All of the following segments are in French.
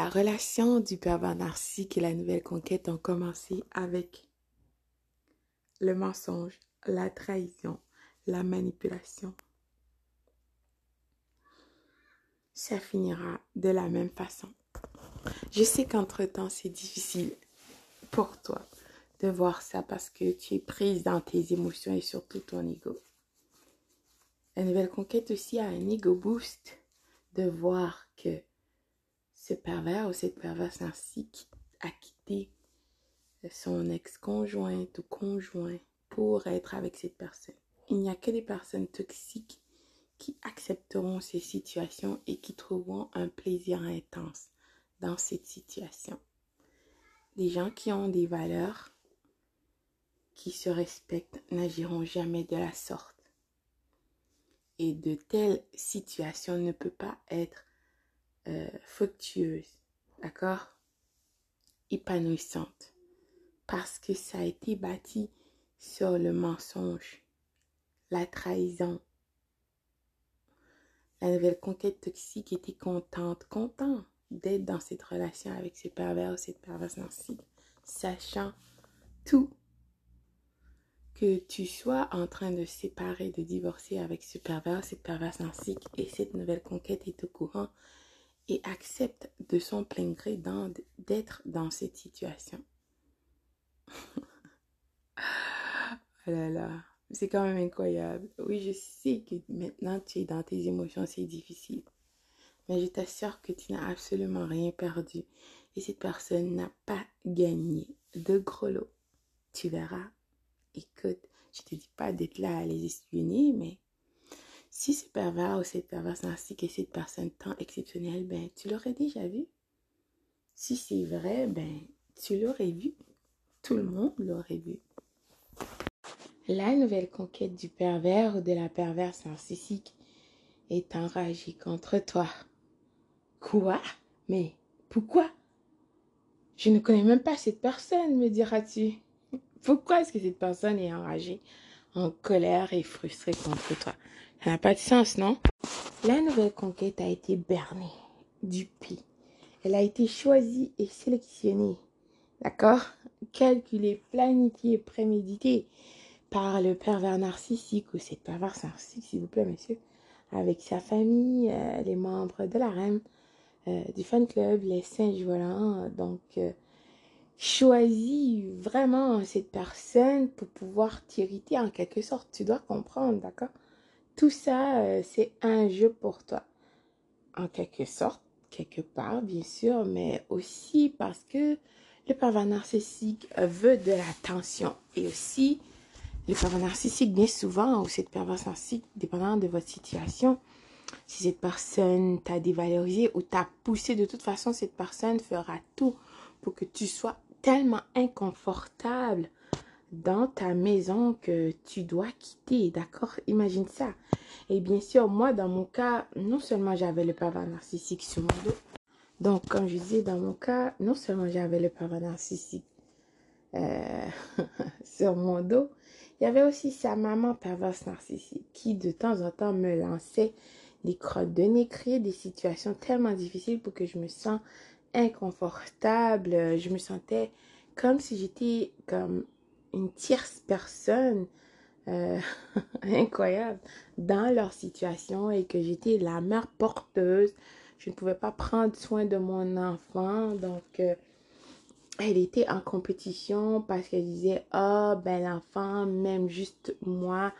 La relation du pervers narcissique et la nouvelle conquête ont commencé avec le mensonge, la trahison, la manipulation. Ça finira de la même façon. Je sais qu'entre-temps, c'est difficile pour toi de voir ça parce que tu es prise dans tes émotions et surtout ton ego. La nouvelle conquête aussi a un ego boost de voir que ce pervers ou cette perverse narcissique a quitté son ex-conjointe ou conjoint pour être avec cette personne. Il n'y a que des personnes toxiques qui accepteront ces situations et qui trouveront un plaisir intense dans cette situation. Des gens qui ont des valeurs, qui se respectent, n'agiront jamais de la sorte. Et de telles situations ne peuvent pas être euh, fructueuses, d'accord? Épanouissantes. Parce que ça a été bâti sur le mensonge, la trahison. La nouvelle conquête toxique était contente, content d'être dans cette relation avec ce pervers ou cette perverse narcissique, sachant tout que tu sois en train de séparer, de divorcer avec ce pervers, cette perverse narcissique et cette nouvelle conquête est au courant et accepte de son plein gré d'être dans cette situation. oh là là, c'est quand même incroyable. Oui, je sais que maintenant tu es dans tes émotions, c'est difficile. Mais je t'assure que tu n'as absolument rien perdu. Et cette personne n'a pas gagné de gros lot. Tu verras. Écoute, je te dis pas d'être là à les espionner, mais si ce pervers ou cette perverse narcissique est cette personne tant exceptionnelle, ben tu l'aurais déjà vu. Si c'est vrai, ben tu l'aurais vu. Tout le monde l'aurait vu. La nouvelle conquête du pervers ou de la perverse narcissique est enragée contre toi. Quoi? Mais pourquoi? Je ne connais même pas cette personne, me diras-tu. Pourquoi est-ce que cette personne est enragée, en colère et frustrée contre toi? Ça n'a pas de sens, non? La nouvelle conquête a été bernée, dupée. Elle a été choisie et sélectionnée. D'accord? Calculée, planifiée, préméditée par le pervers narcissique ou cette perverse narcissique, s'il vous plaît, monsieur, avec sa famille, euh, les membres de la reine, euh, du fan club, les singes volants. Donc, euh, choisis vraiment cette personne pour pouvoir t'irriter en quelque sorte. Tu dois comprendre, d'accord? Tout ça, c'est un jeu pour toi. En quelque sorte, quelque part, bien sûr, mais aussi parce que le pervers narcissique veut de l'attention et aussi le pervers narcissique, bien souvent, ou cette perverse narcissique, dépendant de votre situation, si cette personne t'a dévalorisé ou t'a poussé, de toute façon, cette personne fera tout pour que tu sois tellement inconfortable dans ta maison que tu dois quitter, d'accord? Imagine ça. Et bien sûr, moi, dans mon cas, non seulement j'avais le pervers narcissique sur mon dos, donc, comme je disais, dans mon cas, non seulement j'avais le pervers narcissique euh, sur mon dos, il y avait aussi sa maman perverse narcissique qui de temps en temps me lançait des crottes de nez, créer des situations tellement difficiles pour que je me sens inconfortable. Je me sentais comme si j'étais comme une tierce personne euh, incroyable dans leur situation et que j'étais la mère porteuse. Je ne pouvais pas prendre soin de mon enfant. Donc, euh, elle était en compétition parce qu'elle disait, oh, ben l'enfant m'aime juste moi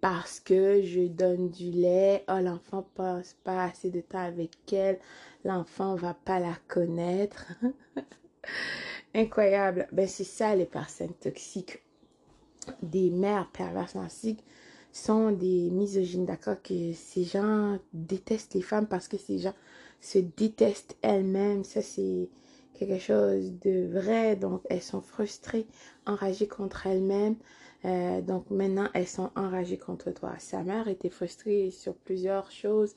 parce que je donne du lait. Oh, l'enfant passe pas assez de temps avec elle. L'enfant va pas la connaître. Incroyable. Ben, c'est ça les personnes toxiques. Des mères perverses narcissiques sont des misogynes, d'accord? Que ces gens détestent les femmes parce que ces gens se détestent elles-mêmes. Ça, c'est quelque chose de vrai. Donc, elles sont frustrées, enragées contre elles-mêmes. Euh, donc, maintenant, elles sont enragées contre toi. Sa mère était frustrée sur plusieurs choses.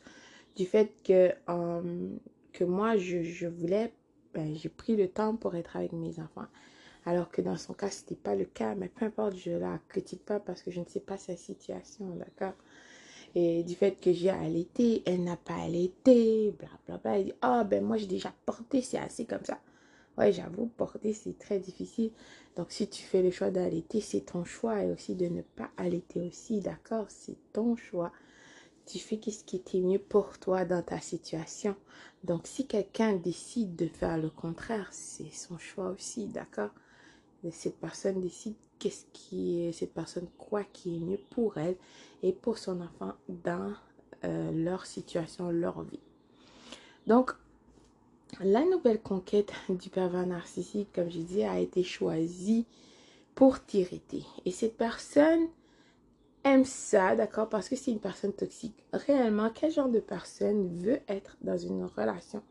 Du fait que, euh, que moi, je, je voulais, ben, j'ai pris le temps pour être avec mes enfants. Alors que dans son cas, ce n'était pas le cas. Mais peu importe, je la critique pas parce que je ne sais pas sa situation, d'accord? Et du fait que j'ai allaité, elle n'a pas allaité, bla bla bla. Elle dit, ah ben moi j'ai déjà porté, c'est assez comme ça. Ouais, j'avoue, porter c'est très difficile. Donc si tu fais le choix d'allaiter, c'est ton choix et aussi de ne pas allaiter aussi, d'accord? C'est ton choix. Tu fais ce qui était mieux pour toi dans ta situation. Donc si quelqu'un décide de faire le contraire, c'est son choix aussi, d'accord? Cette personne décide qu'est-ce qui est, cette personne quoi qui est mieux pour elle et pour son enfant dans euh, leur situation, leur vie. Donc, la nouvelle conquête du pervers narcissique, comme je dis, a été choisie pour t'irriter. Et cette personne aime ça, d'accord, parce que c'est une personne toxique. Réellement, quel genre de personne veut être dans une relation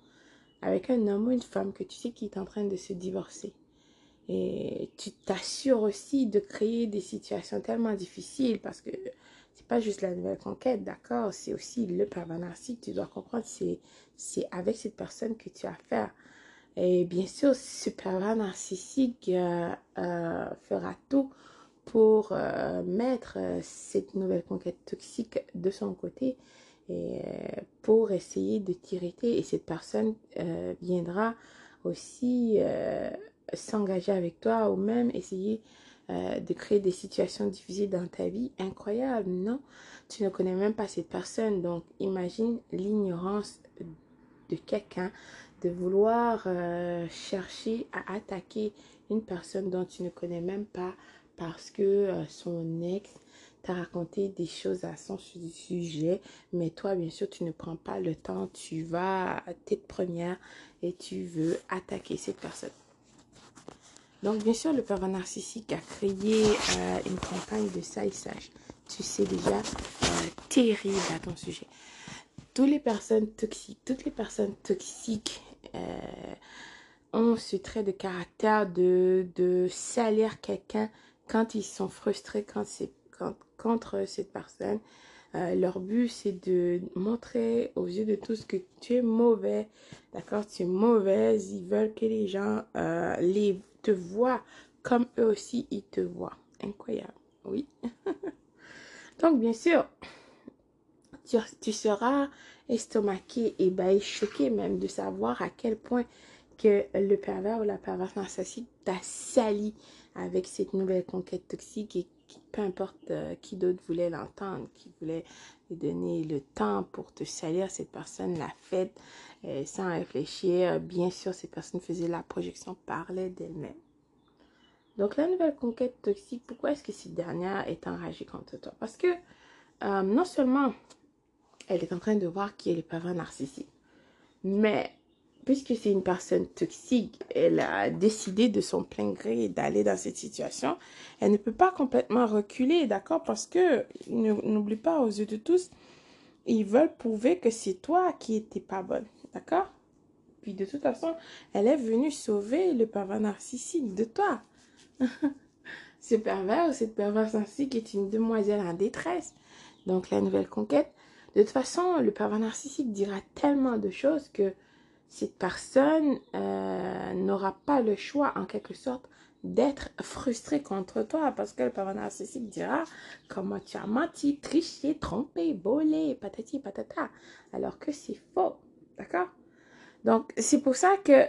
avec un homme ou une femme que tu sais qui est en train de se divorcer? Et tu t'assures aussi de créer des situations tellement difficiles parce que c'est pas juste la nouvelle conquête, d'accord? C'est aussi le pervers narcissique. Tu dois comprendre, c'est, avec cette personne que tu as affaire. Et bien sûr, ce pervers narcissique euh, euh, fera tout pour euh, mettre cette nouvelle conquête toxique de son côté et pour essayer de t'irriter. Et cette personne viendra aussi s'engager avec toi ou même essayer euh, de créer des situations difficiles dans ta vie. Incroyable, non? Tu ne connais même pas cette personne. Donc, imagine l'ignorance de quelqu'un de vouloir euh, chercher à attaquer une personne dont tu ne connais même pas parce que euh, son ex t'a raconté des choses à son sujet, mais toi, bien sûr, tu ne prends pas le temps, tu vas tête première et tu veux attaquer cette personne. Donc, bien sûr, le pervers narcissique a créé euh, une campagne de salissage. Tu sais déjà, euh, terrible à ton sujet. Toutes les personnes toxiques, toutes les personnes toxiques euh, ont ce trait de caractère de, de salir quelqu'un quand ils sont frustrés quand c'est contre cette personne. leur but, c'est de montrer aux yeux de tous que tu es mauvais. D'accord? Tu es mauvaise. Ils veulent que les gens les te voient comme eux aussi ils te voient. Incroyable, oui. Donc, bien sûr, tu, seras estomaqué et ben, choqué même de savoir à quel point que le pervers ou la perverse narcissique t'a sali avec cette nouvelle conquête toxique et peu importe euh, qui d'autre voulait l'entendre, qui voulait lui donner le temps pour te salir, cette personne l'a fait euh, sans réfléchir. Bien sûr, cette personne faisait la projection, parlait d'elle-même. Donc, la nouvelle conquête toxique, pourquoi est-ce que cette dernière est enragée contre toi? Parce que euh, non seulement elle est en train de voir qui est le pervers narcissique, mais puisque c'est une personne toxique, elle a décidé de son plein gré d'aller dans cette situation. Elle ne peut pas complètement reculer, d'accord? Parce que, n'oublie pas, aux yeux de tous, ils veulent prouver que c'est toi qui n'étais pas bonne, d'accord? Puis de toute façon, elle est venue sauver le pervers narcissique de toi. Ce pervers ou cette perverse narcissique est une demoiselle en détresse. Donc la nouvelle conquête. De toute façon, le pervers narcissique dira tellement de choses que cette personne euh, n'aura pas le choix en quelque sorte d'être frustrée contre toi parce que le pervers narcissique dira comment tu as menti, triché, trompé, volé, patati patata, alors que c'est faux. D'accord? Donc c'est pour ça que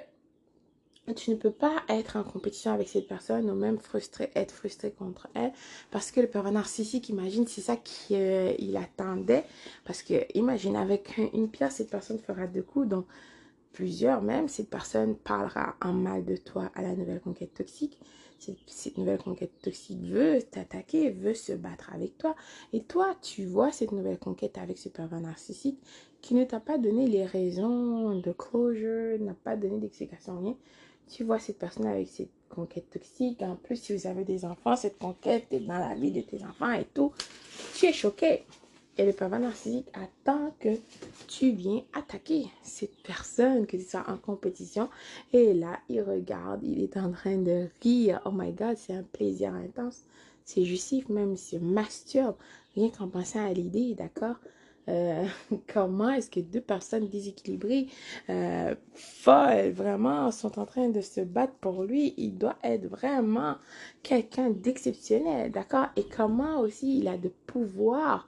tu ne peux pas être en compétition avec cette personne ou même frustré, être frustré contre elle parce que le pervers narcissique, imagine, c'est ça qu'il euh, attendait. Parce que, imagine, avec une pierre, cette personne fera deux coups, donc plusieurs même. Cette personne parlera en mal de toi à la nouvelle conquête toxique. Cette, nouvelle conquête toxique veut t'attaquer, veut se battre avec toi. Et toi, tu vois cette nouvelle conquête avec ce pervers narcissique qui ne t'a pas donné les raisons de closure, n'a pas donné d'explication, rien tu vois cette personne avec cette conquête toxique. En plus, si vous avez des enfants, cette conquête est dans la vie de tes enfants et tout. Tu es choqué. Et le pervers narcissique attend que tu viens attaquer cette personne, que tu sois en compétition. Et là, il regarde, il est en train de rire. Oh my God, c'est un plaisir intense. C'est justif, même si masturbe. Rien qu'en pensant à l'idée, d'accord? Euh, comment est-ce que deux personnes déséquilibrées, euh, folles, vraiment, sont en train de se battre pour lui? Il doit être vraiment quelqu'un d'exceptionnel, d'accord? Et comment aussi il a de pouvoir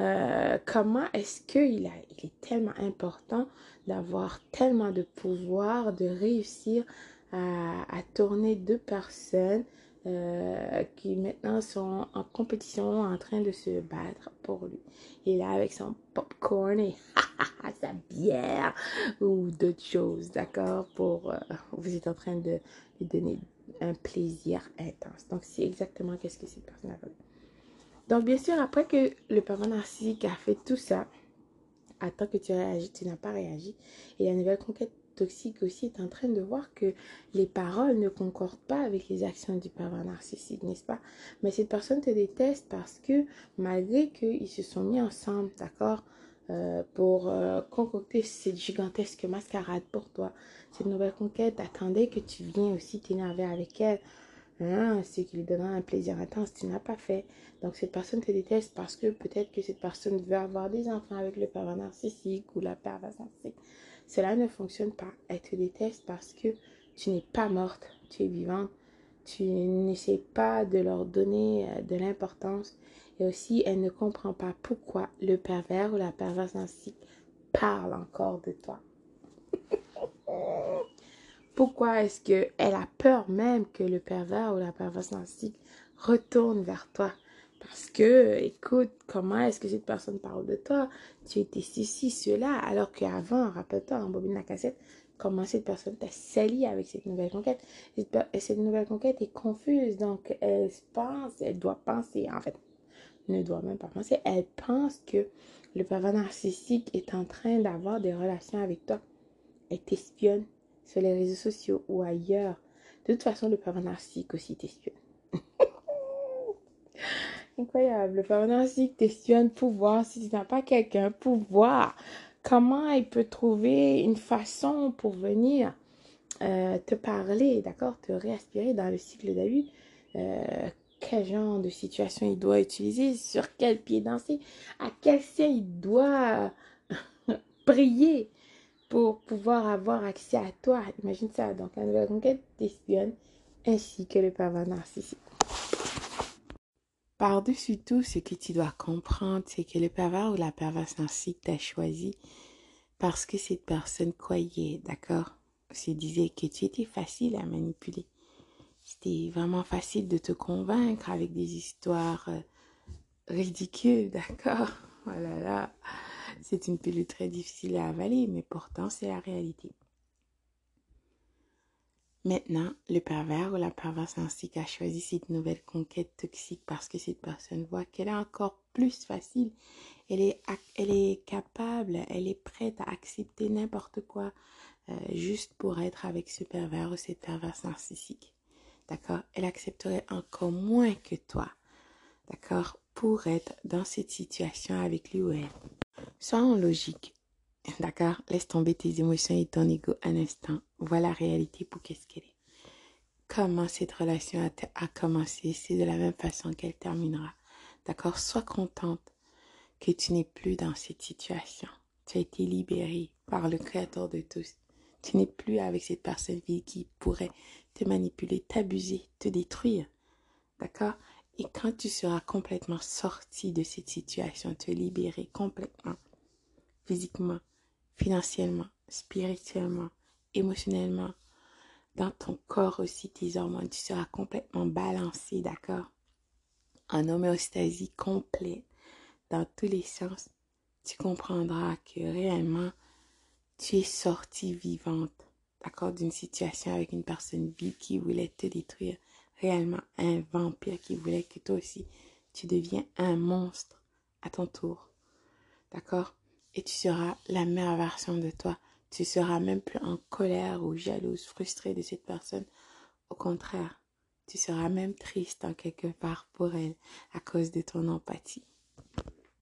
Euh, comment est-ce qu'il il est tellement important d'avoir tellement de pouvoir, de réussir à, tourner deux personnes euh, qui maintenant sont en compétition, en train de se battre pour lui. Et là, avec son popcorn et sa bière ou d'autres choses, d'accord, pour euh, vous êtes en train de lui donner un plaisir intense. Donc, c'est exactement qu'est-ce que cette personne a fait. Donc, bien sûr, après que le parent narcissique a fait tout ça, attends que tu réagis, tu n'as pas réagi. Et la nouvelle conquête toxique aussi est en train de voir que les paroles ne concordent pas avec les actions du pervers narcissique, n'est-ce pas? Mais cette personne te déteste parce que malgré qu'ils se sont mis ensemble, d'accord, euh, pour euh, concocter cette gigantesque mascarade pour toi, cette nouvelle conquête, attendait que tu viennes aussi t'énerver avec elle. Hein, ce qui lui donnera un plaisir intense, tu n'as pas fait. Donc cette personne te déteste parce que peut-être que cette personne veut avoir des enfants avec le pervers narcissique ou la pervers narcissique. Cela ne fonctionne pas. Elle te déteste parce que tu n'es pas morte, tu es vivante. Tu n'essaies pas de leur donner euh, de l'importance. Et aussi, elle ne comprend pas pourquoi le pervers ou la perverse narcissique parle encore de toi. Pourquoi est-ce qu'elle a peur même que le pervers ou la perverse narcissique retourne vers toi? Parce que, écoute, comment est-ce que cette personne parle de toi? Tu étais ceci, cela, alors qu'avant, rappelle-toi, en bobine la cassette, comment cette personne t'a sali avec cette nouvelle conquête? Et cette nouvelle conquête est confuse, donc elle pense, elle doit penser, en fait, ne doit même pas penser, elle pense que le pervers narcissique est en train d'avoir des relations avec toi. Elle t'espionne sur les réseaux sociaux ou ailleurs. De toute façon, le pervers narcissique aussi t'espionne. Incroyable. Le pervers narcissique questionne pour voir si tu n'as pas quelqu'un pour voir comment il peut trouver une façon pour venir euh, te parler, d'accord, te réaspirer dans le cycle de. Euh, quel genre de situation il doit utiliser, sur quel pied danser, à quel ciel il doit prier pour pouvoir avoir accès à toi. Imagine ça. Donc, la nouvelle conquête t'espionne ainsi que le pervers narcissique. Par-dessus tout, ce que tu dois comprendre, c'est que le pervers ou la perverse narcissique t'a choisi parce que cette personne croyait, d'accord? Se disait que tu étais facile à manipuler. C'était vraiment facile de te convaincre avec des histoires euh, ridicules, d'accord? Voilà, oh là, c'est une pilule très difficile à avaler, mais pourtant c'est la réalité. Maintenant, le pervers ou la perverse narcissique a choisi cette nouvelle conquête toxique parce que cette personne voit qu'elle est encore plus facile. Elle est, elle est capable, elle est prête à accepter n'importe quoi euh, juste pour être avec ce pervers ou cette perverse narcissique. D'accord? Elle accepterait encore moins que toi. D'accord? Pour être dans cette situation avec lui ou elle. Sois en logique. D'accord? Laisse tomber tes émotions et ton ego un instant. Vois la réalité pour qu'est-ce qu'elle est. Comment cette relation a, commencé, c'est de la même façon qu'elle terminera. D'accord? Sois contente que tu n'es plus dans cette situation. Tu as été libérée par le Créateur de tous. Tu n'es plus avec cette personne qui pourrait te manipuler, t'abuser, te détruire. D'accord? Et quand tu seras complètement sorti de cette situation, te libérer complètement, physiquement, financièrement, spirituellement, émotionnellement, dans ton corps aussi, tes hormones, tu seras complètement balancé, d'accord? En homéostasie complète, dans tous les sens, tu comprendras que réellement, tu es sortie vivante, d'accord, d'une situation avec une personne vive qui voulait te détruire, réellement un vampire qui voulait que toi aussi, tu deviens un monstre à ton tour, d'accord? Et tu seras la meilleure version de toi. Tu seras même plus en colère ou jalouse, frustrée de cette personne. Au contraire, tu seras même triste en quelque part pour elle à cause de ton empathie.